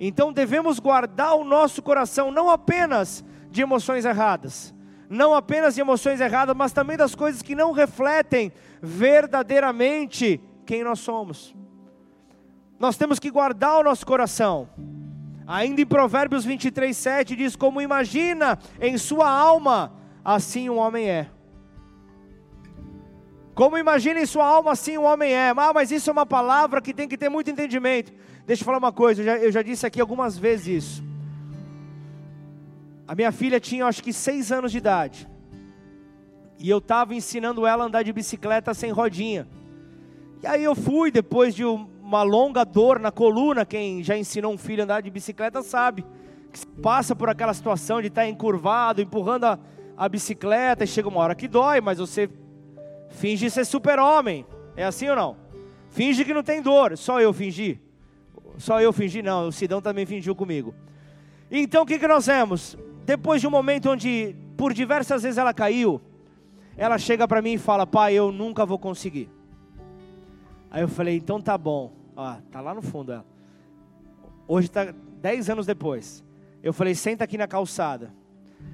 Então devemos guardar o nosso coração, não apenas de emoções erradas, não apenas de emoções erradas, mas também das coisas que não refletem verdadeiramente quem nós somos. Nós temos que guardar o nosso coração. Ainda em Provérbios 23, 7 diz: Como imagina em sua alma, assim um homem é. Como imagina em sua alma, assim um homem é. Ah, mas isso é uma palavra que tem que ter muito entendimento. Deixa eu falar uma coisa, eu já, eu já disse aqui algumas vezes isso. A minha filha tinha acho que seis anos de idade. E eu estava ensinando ela a andar de bicicleta sem rodinha. E aí eu fui, depois de um, uma longa dor na coluna, quem já ensinou um filho a andar de bicicleta sabe. Que passa por aquela situação de estar tá encurvado, empurrando a, a bicicleta, e chega uma hora que dói, mas você finge ser super-homem. É assim ou não? Finge que não tem dor. Só eu fingi? Só eu fingi? Não, o Sidão também fingiu comigo. Então o que, que nós vemos? Depois de um momento onde por diversas vezes ela caiu, ela chega para mim e fala: Pai, eu nunca vou conseguir. Aí eu falei: Então tá bom. Ó, tá lá no fundo ela. Hoje está dez anos depois. Eu falei: Senta aqui na calçada.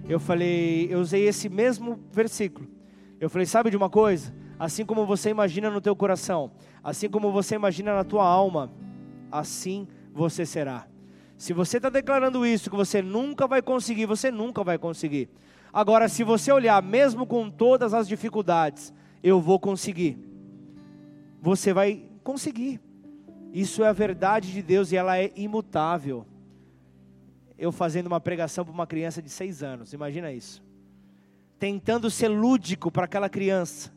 Eu falei: Eu usei esse mesmo versículo. Eu falei: Sabe de uma coisa? Assim como você imagina no teu coração, assim como você imagina na tua alma, assim você será. Se você está declarando isso, que você nunca vai conseguir, você nunca vai conseguir. Agora, se você olhar, mesmo com todas as dificuldades, eu vou conseguir. Você vai conseguir. Isso é a verdade de Deus e ela é imutável. Eu fazendo uma pregação para uma criança de seis anos, imagina isso. Tentando ser lúdico para aquela criança,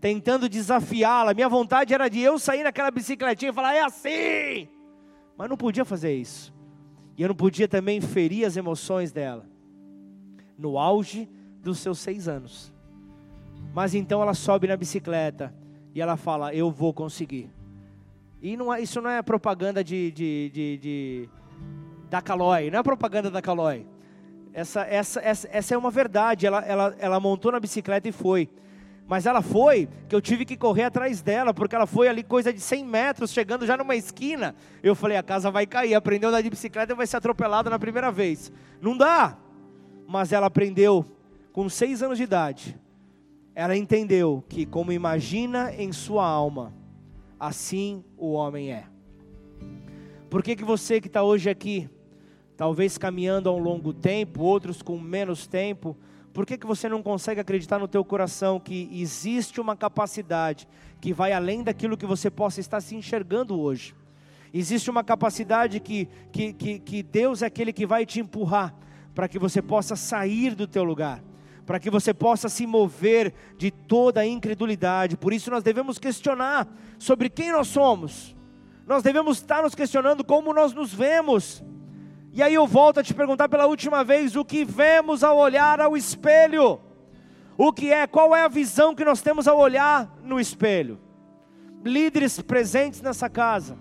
tentando desafiá-la. Minha vontade era de eu sair naquela bicicletinha e falar: é assim. Mas não podia fazer isso. E eu não podia também ferir as emoções dela. No auge dos seus seis anos. Mas então ela sobe na bicicleta e ela fala: Eu vou conseguir. E não é, isso não é propaganda de, de, de, de da Calói, não é propaganda da Calói. Essa, essa, essa, essa é uma verdade. Ela, ela, ela montou na bicicleta e foi. Mas ela foi, que eu tive que correr atrás dela, porque ela foi ali coisa de 100 metros, chegando já numa esquina. Eu falei, a casa vai cair, aprendeu a andar de bicicleta e vai ser atropelada na primeira vez. Não dá. Mas ela aprendeu com seis anos de idade. Ela entendeu que como imagina em sua alma, assim o homem é. Por que, que você que está hoje aqui, talvez caminhando há um longo tempo, outros com menos tempo, por que, que você não consegue acreditar no teu coração que existe uma capacidade que vai além daquilo que você possa estar se enxergando hoje? Existe uma capacidade que, que, que, que Deus é aquele que vai te empurrar para que você possa sair do teu lugar, para que você possa se mover de toda a incredulidade. Por isso nós devemos questionar sobre quem nós somos. Nós devemos estar nos questionando como nós nos vemos. E aí eu volto a te perguntar pela última vez: o que vemos ao olhar ao espelho? O que é, qual é a visão que nós temos ao olhar no espelho? Líderes presentes nessa casa,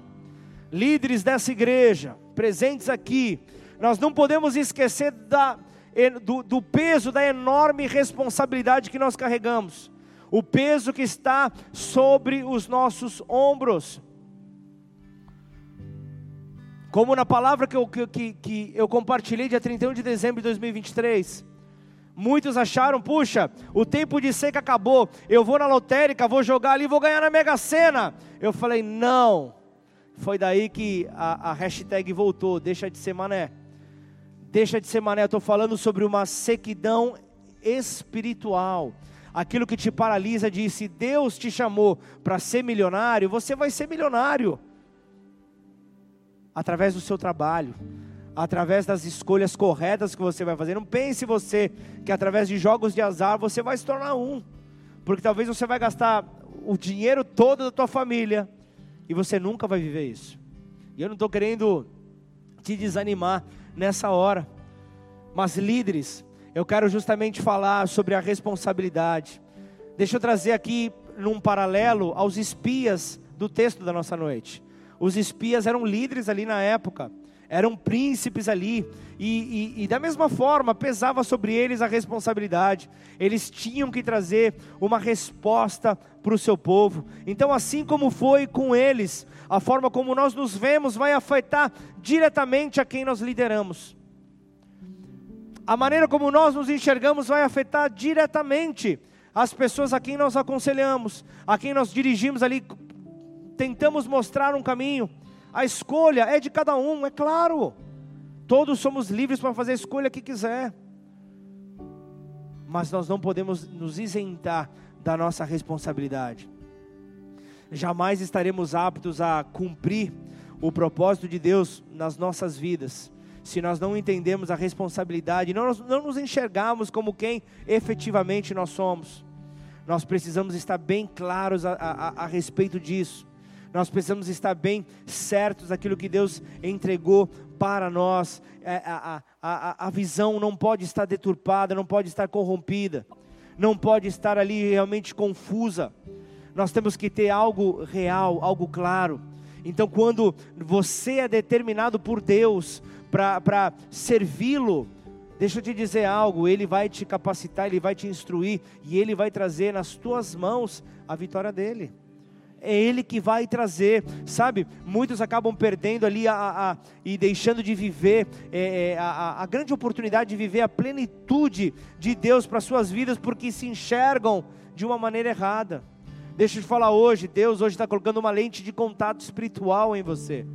líderes dessa igreja, presentes aqui, nós não podemos esquecer da, do, do peso, da enorme responsabilidade que nós carregamos, o peso que está sobre os nossos ombros. Como na palavra que eu, que, que eu compartilhei dia 31 de dezembro de 2023. Muitos acharam, puxa, o tempo de seca acabou, eu vou na lotérica, vou jogar ali, vou ganhar na Mega Sena. Eu falei, não. Foi daí que a, a hashtag voltou, deixa de ser mané. Deixa de ser mané, eu estou falando sobre uma sequidão espiritual. Aquilo que te paralisa de se Deus te chamou para ser milionário, você vai ser milionário através do seu trabalho, através das escolhas corretas que você vai fazer. Não pense você que através de jogos de azar você vai se tornar um, porque talvez você vai gastar o dinheiro todo da tua família e você nunca vai viver isso. E eu não estou querendo te desanimar nessa hora, mas líderes, eu quero justamente falar sobre a responsabilidade. Deixa eu trazer aqui num paralelo aos espias do texto da nossa noite. Os espias eram líderes ali na época, eram príncipes ali, e, e, e, da mesma forma pesava sobre eles a responsabilidade, eles tinham que trazer uma resposta para o seu povo. Então, assim como foi com eles, a forma como nós nos vemos vai afetar diretamente a quem nós lideramos. A maneira como nós nos enxergamos vai afetar diretamente as pessoas a quem nós aconselhamos, a quem nós dirigimos ali tentamos mostrar um caminho. A escolha é de cada um, é claro. Todos somos livres para fazer a escolha que quiser. Mas nós não podemos nos isentar da nossa responsabilidade. Jamais estaremos aptos a cumprir o propósito de Deus nas nossas vidas, se nós não entendemos a responsabilidade, não, não nos enxergarmos como quem efetivamente nós somos. Nós precisamos estar bem claros a, a, a respeito disso. Nós precisamos estar bem certos daquilo que Deus entregou para nós. É, a, a, a, a visão não pode estar deturpada, não pode estar corrompida, não pode estar ali realmente confusa. Nós temos que ter algo real, algo claro. Então, quando você é determinado por Deus para servi-lo, deixa eu te dizer algo: Ele vai te capacitar, Ele vai te instruir e Ele vai trazer nas tuas mãos a vitória dele é Ele que vai trazer, sabe? Muitos acabam perdendo ali a, a e deixando de viver é, é, a, a, grande oportunidade de viver a plenitude de Deus para suas vidas, porque se enxergam de uma maneira errada. Deixa eu te falar hoje, Deus hoje está colocando uma lente de contato espiritual em você.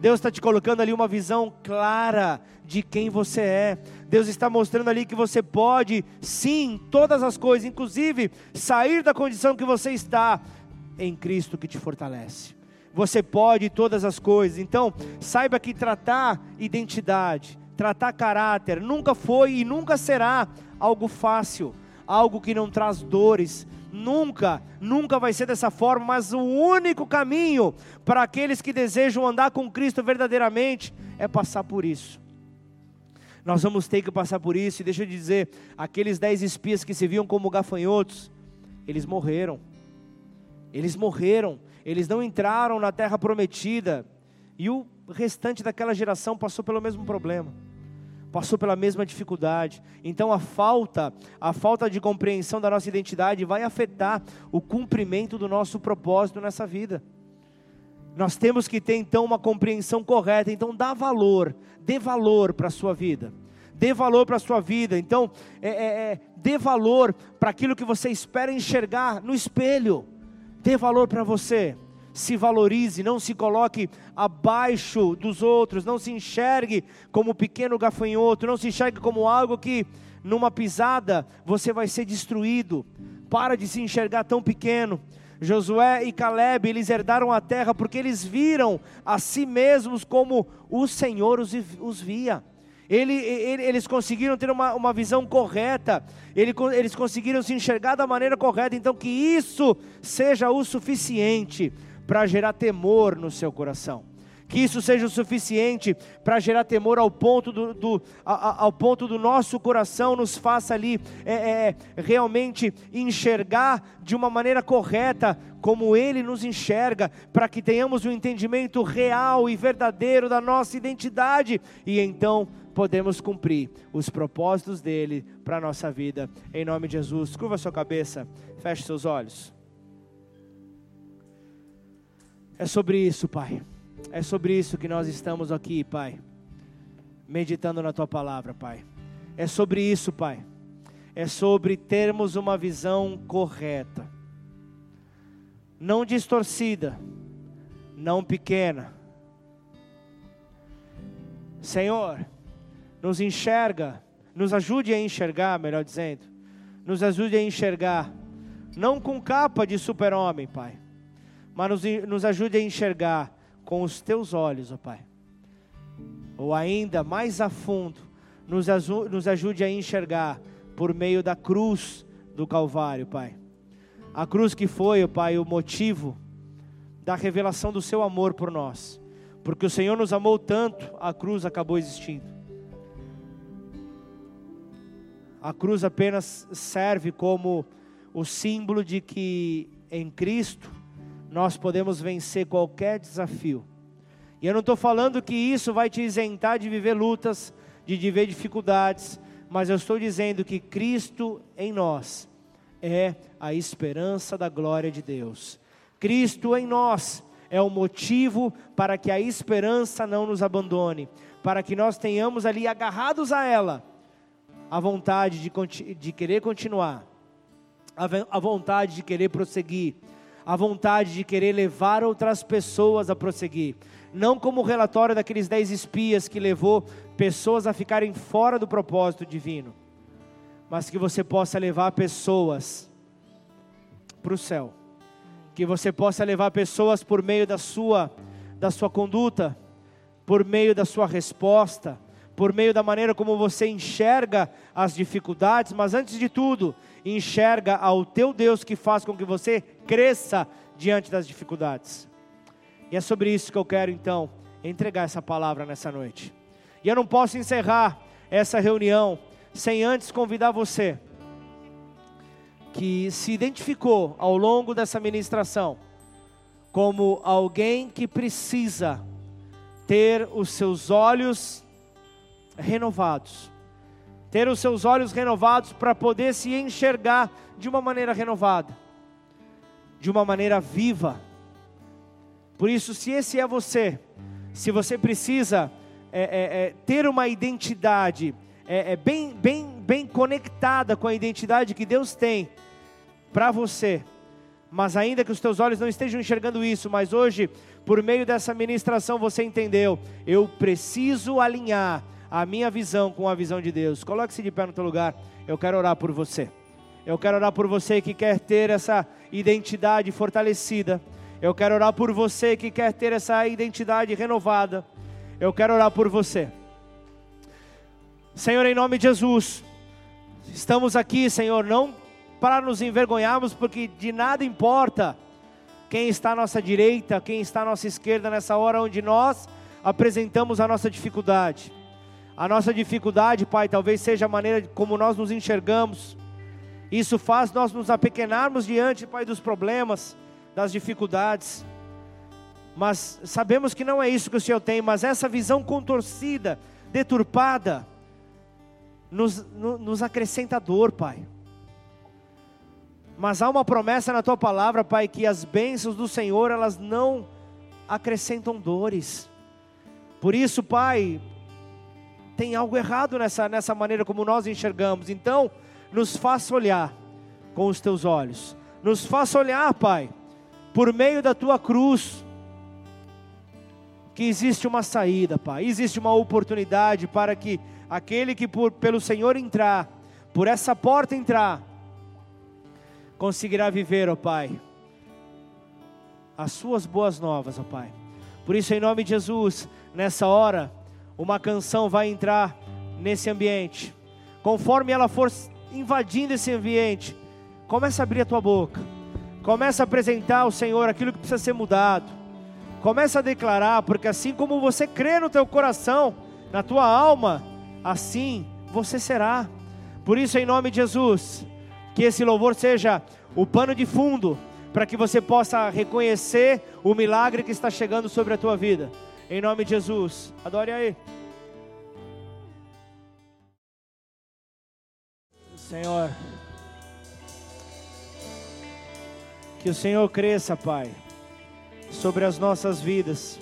Deus está te colocando ali uma visão clara de quem você é. Deus está mostrando ali que você pode, sim, todas as coisas, inclusive sair da condição que você está, em Cristo que te fortalece. Você pode todas as coisas. Então, saiba que tratar identidade, tratar caráter, nunca foi e nunca será algo fácil, algo que não traz dores. Nunca, nunca vai ser dessa forma, mas o único caminho para aqueles que desejam andar com Cristo verdadeiramente é passar por isso. Nós vamos ter que passar por isso, e deixa eu dizer: aqueles dez espias que se viam como gafanhotos, eles morreram eles morreram, eles não entraram na terra prometida, e o restante daquela geração passou pelo mesmo problema, passou pela mesma dificuldade. Então a falta, a falta de compreensão da nossa identidade vai afetar o cumprimento do nosso propósito nessa vida. Nós temos que ter então uma compreensão correta, então dá valor, dê valor para a sua vida dê valor para a sua vida. Então, é, é, é, dê valor para aquilo que você espera enxergar no espelho. Dê valor para você. Se valorize, não se coloque abaixo dos outros, não se enxergue como pequeno gafanhoto, não se enxergue como algo que numa pisada você vai ser destruído. Para de se enxergar tão pequeno. Josué e Caleb, eles herdaram a terra porque eles viram a si mesmos como o Senhor os, os via. Ele, ele, eles conseguiram ter uma, uma visão correta, ele, eles conseguiram se enxergar da maneira correta, então que isso seja o suficiente para gerar temor no seu coração. Que isso seja o suficiente para gerar temor ao ponto do, do ao ponto do nosso coração nos faça ali é, é, realmente enxergar de uma maneira correta como Ele nos enxerga, para que tenhamos um entendimento real e verdadeiro da nossa identidade. E então podemos cumprir os propósitos dele para a nossa vida. Em nome de Jesus, curva sua cabeça, feche seus olhos. É sobre isso, Pai. É sobre isso que nós estamos aqui, Pai. Meditando na tua palavra, Pai. É sobre isso, Pai. É sobre termos uma visão correta, não distorcida, não pequena. Senhor, nos enxerga, nos ajude a enxergar, melhor dizendo, nos ajude a enxergar, não com capa de super-homem, Pai, mas nos, nos ajude a enxergar com os teus olhos, ó Pai, ou ainda mais a fundo, nos, nos ajude a enxergar por meio da cruz do Calvário, Pai. A cruz que foi, ó Pai, o motivo da revelação do seu amor por nós. Porque o Senhor nos amou tanto, a cruz acabou existindo. A cruz apenas serve como o símbolo de que em Cristo nós podemos vencer qualquer desafio. E eu não estou falando que isso vai te isentar de viver lutas, de viver dificuldades, mas eu estou dizendo que Cristo em nós é a esperança da glória de Deus. Cristo em nós é o motivo para que a esperança não nos abandone, para que nós tenhamos ali agarrados a ela a vontade de, de querer continuar, a, a vontade de querer prosseguir, a vontade de querer levar outras pessoas a prosseguir. Não como o relatório daqueles dez espias que levou pessoas a ficarem fora do propósito divino, mas que você possa levar pessoas para o céu. Que você possa levar pessoas por meio da sua, da sua conduta, por meio da sua resposta, por meio da maneira como você enxerga as dificuldades, mas antes de tudo, enxerga ao teu Deus que faz com que você cresça diante das dificuldades. E é sobre isso que eu quero então entregar essa palavra nessa noite. E eu não posso encerrar essa reunião sem antes convidar você que se identificou ao longo dessa ministração como alguém que precisa ter os seus olhos renovados. Ter os seus olhos renovados para poder se enxergar de uma maneira renovada, de uma maneira viva. Por isso, se esse é você, se você precisa é, é, é, ter uma identidade é, é, bem, bem, bem conectada com a identidade que Deus tem para você, mas ainda que os teus olhos não estejam enxergando isso, mas hoje, por meio dessa ministração, você entendeu, eu preciso alinhar a minha visão com a visão de Deus. Coloque-se de pé no teu lugar, eu quero orar por você. Eu quero orar por você que quer ter essa identidade fortalecida. Eu quero orar por você que quer ter essa identidade renovada. Eu quero orar por você. Senhor, em nome de Jesus, estamos aqui, Senhor, não para nos envergonharmos, porque de nada importa quem está à nossa direita, quem está à nossa esquerda nessa hora onde nós apresentamos a nossa dificuldade. A nossa dificuldade, Pai, talvez seja a maneira como nós nos enxergamos. Isso faz nós nos apequenarmos diante, Pai, dos problemas, das dificuldades. Mas sabemos que não é isso que o Senhor tem, mas essa visão contorcida, deturpada, nos, nos acrescenta dor, Pai. Mas há uma promessa na tua palavra, Pai, que as bênçãos do Senhor, elas não acrescentam dores. Por isso, Pai, tem algo errado nessa, nessa maneira como nós enxergamos. Então, nos faça olhar com os teus olhos. Nos faça olhar, Pai, por meio da tua cruz, que existe uma saída, Pai. Existe uma oportunidade para que aquele que por, pelo Senhor entrar, por essa porta entrar, conseguirá viver, ó Pai, as suas boas novas, ó Pai. Por isso, em nome de Jesus, nessa hora, uma canção vai entrar nesse ambiente. Conforme ela for invadindo esse ambiente, começa a abrir a tua boca. Começa a apresentar ao Senhor aquilo que precisa ser mudado. Começa a declarar, porque assim como você crê no teu coração, na tua alma, assim você será. Por isso, em nome de Jesus, que esse louvor seja o pano de fundo para que você possa reconhecer o milagre que está chegando sobre a tua vida. Em nome de Jesus, adore aí. Senhor, que o Senhor cresça, Pai, sobre as nossas vidas.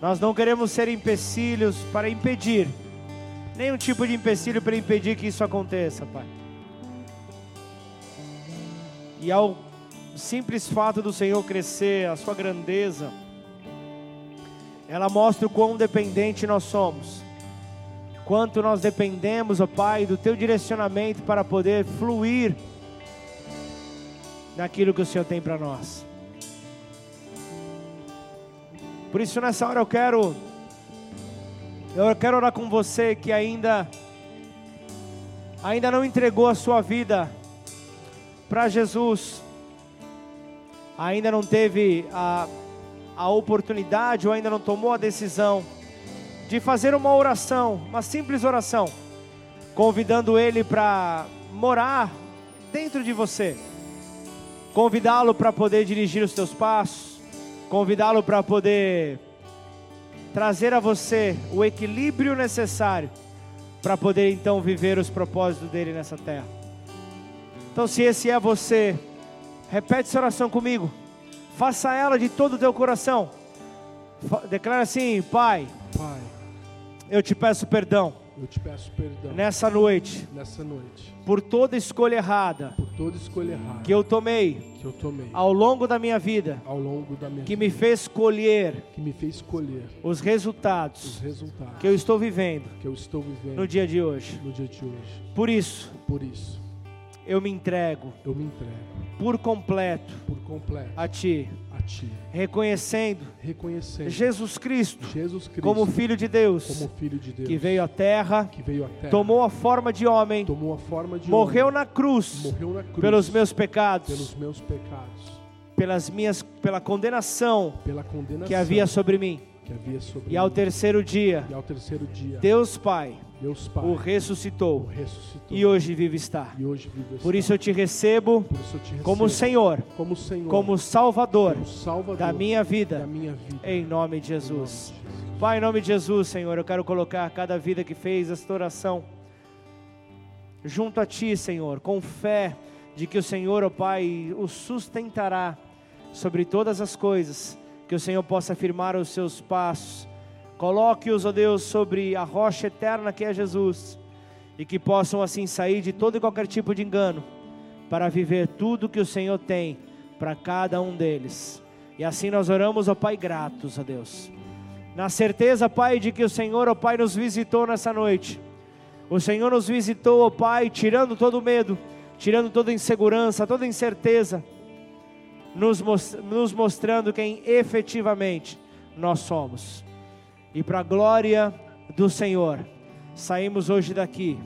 Nós não queremos ser empecilhos para impedir, nenhum tipo de empecilho para impedir que isso aconteça, Pai. E ao simples fato do Senhor crescer, a sua grandeza, ela mostra o quão dependente nós somos. Quanto nós dependemos, ó Pai, do teu direcionamento para poder fluir naquilo que o Senhor tem para nós. Por isso nessa hora eu quero eu quero orar com você que ainda ainda não entregou a sua vida para Jesus, ainda não teve a, a oportunidade ou ainda não tomou a decisão de fazer uma oração, uma simples oração, convidando Ele para morar dentro de você, convidá-lo para poder dirigir os teus passos, convidá-lo para poder trazer a você o equilíbrio necessário para poder então viver os propósitos dele nessa terra. Então, se esse é você, repete essa oração comigo. Faça ela de todo o teu coração. Declara assim: Pai, Pai, eu te peço perdão. Eu te peço perdão. Nessa noite. Nessa noite. Por toda escolha errada. Por toda escolha errada. Que eu tomei. Que eu tomei. Ao longo da minha vida. Ao longo da minha que vida. me fez colher. Que me fez colher. Os resultados. Os resultados. Que eu estou vivendo. Que eu estou vivendo. No dia de hoje. No dia de hoje. Por isso. Por isso eu me entrego. Eu me entrego. Por completo. Por completo. A ti. A ti. Reconhecendo. Reconhecendo. Jesus Cristo. Jesus Cristo. Como filho de Deus. Filho de Deus. Que veio à terra. Que veio à terra. Tomou a forma de homem. Tomou a forma de morreu homem. Na cruz, morreu na cruz. Pelos meus pecados. Pelos meus pecados. pelas minhas, pela condenação pela condenação que havia sobre mim. E ao terceiro dia, ao terceiro dia, Deus Pai Deus Pai o o ressuscitou ressuscitou. e hoje vive está. Por isso eu te recebo eu te como recebo Senhor, como Senhor, como Salvador como Salvador da minha da vida, minha vida. em nome de Em nome de Jesus. Jesus. Pai, em nome de Jesus, Senhor, eu quero colocar cada vida que fez esta oração junto a Ti, Senhor, com fé de que o Senhor, ó Pai, o sustentará sobre todas as coisas, que o Senhor possa afirmar os seus passos. Coloque-os, ó Deus, sobre a rocha eterna que é Jesus, e que possam assim sair de todo e qualquer tipo de engano, para viver tudo que o Senhor tem para cada um deles. E assim nós oramos, ó Pai, gratos a Deus. Na certeza, Pai, de que o Senhor, ó Pai, nos visitou nessa noite. O Senhor nos visitou, ó Pai, tirando todo medo, tirando toda insegurança, toda incerteza, nos, mos- nos mostrando quem efetivamente nós somos. E para a glória do Senhor, saímos hoje daqui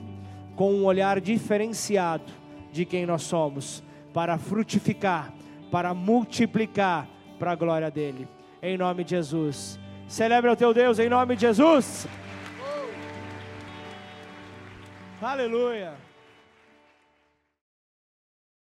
com um olhar diferenciado de quem nós somos, para frutificar, para multiplicar para a glória dele. Em nome de Jesus. Celebra o teu Deus em nome de Jesus. Aleluia.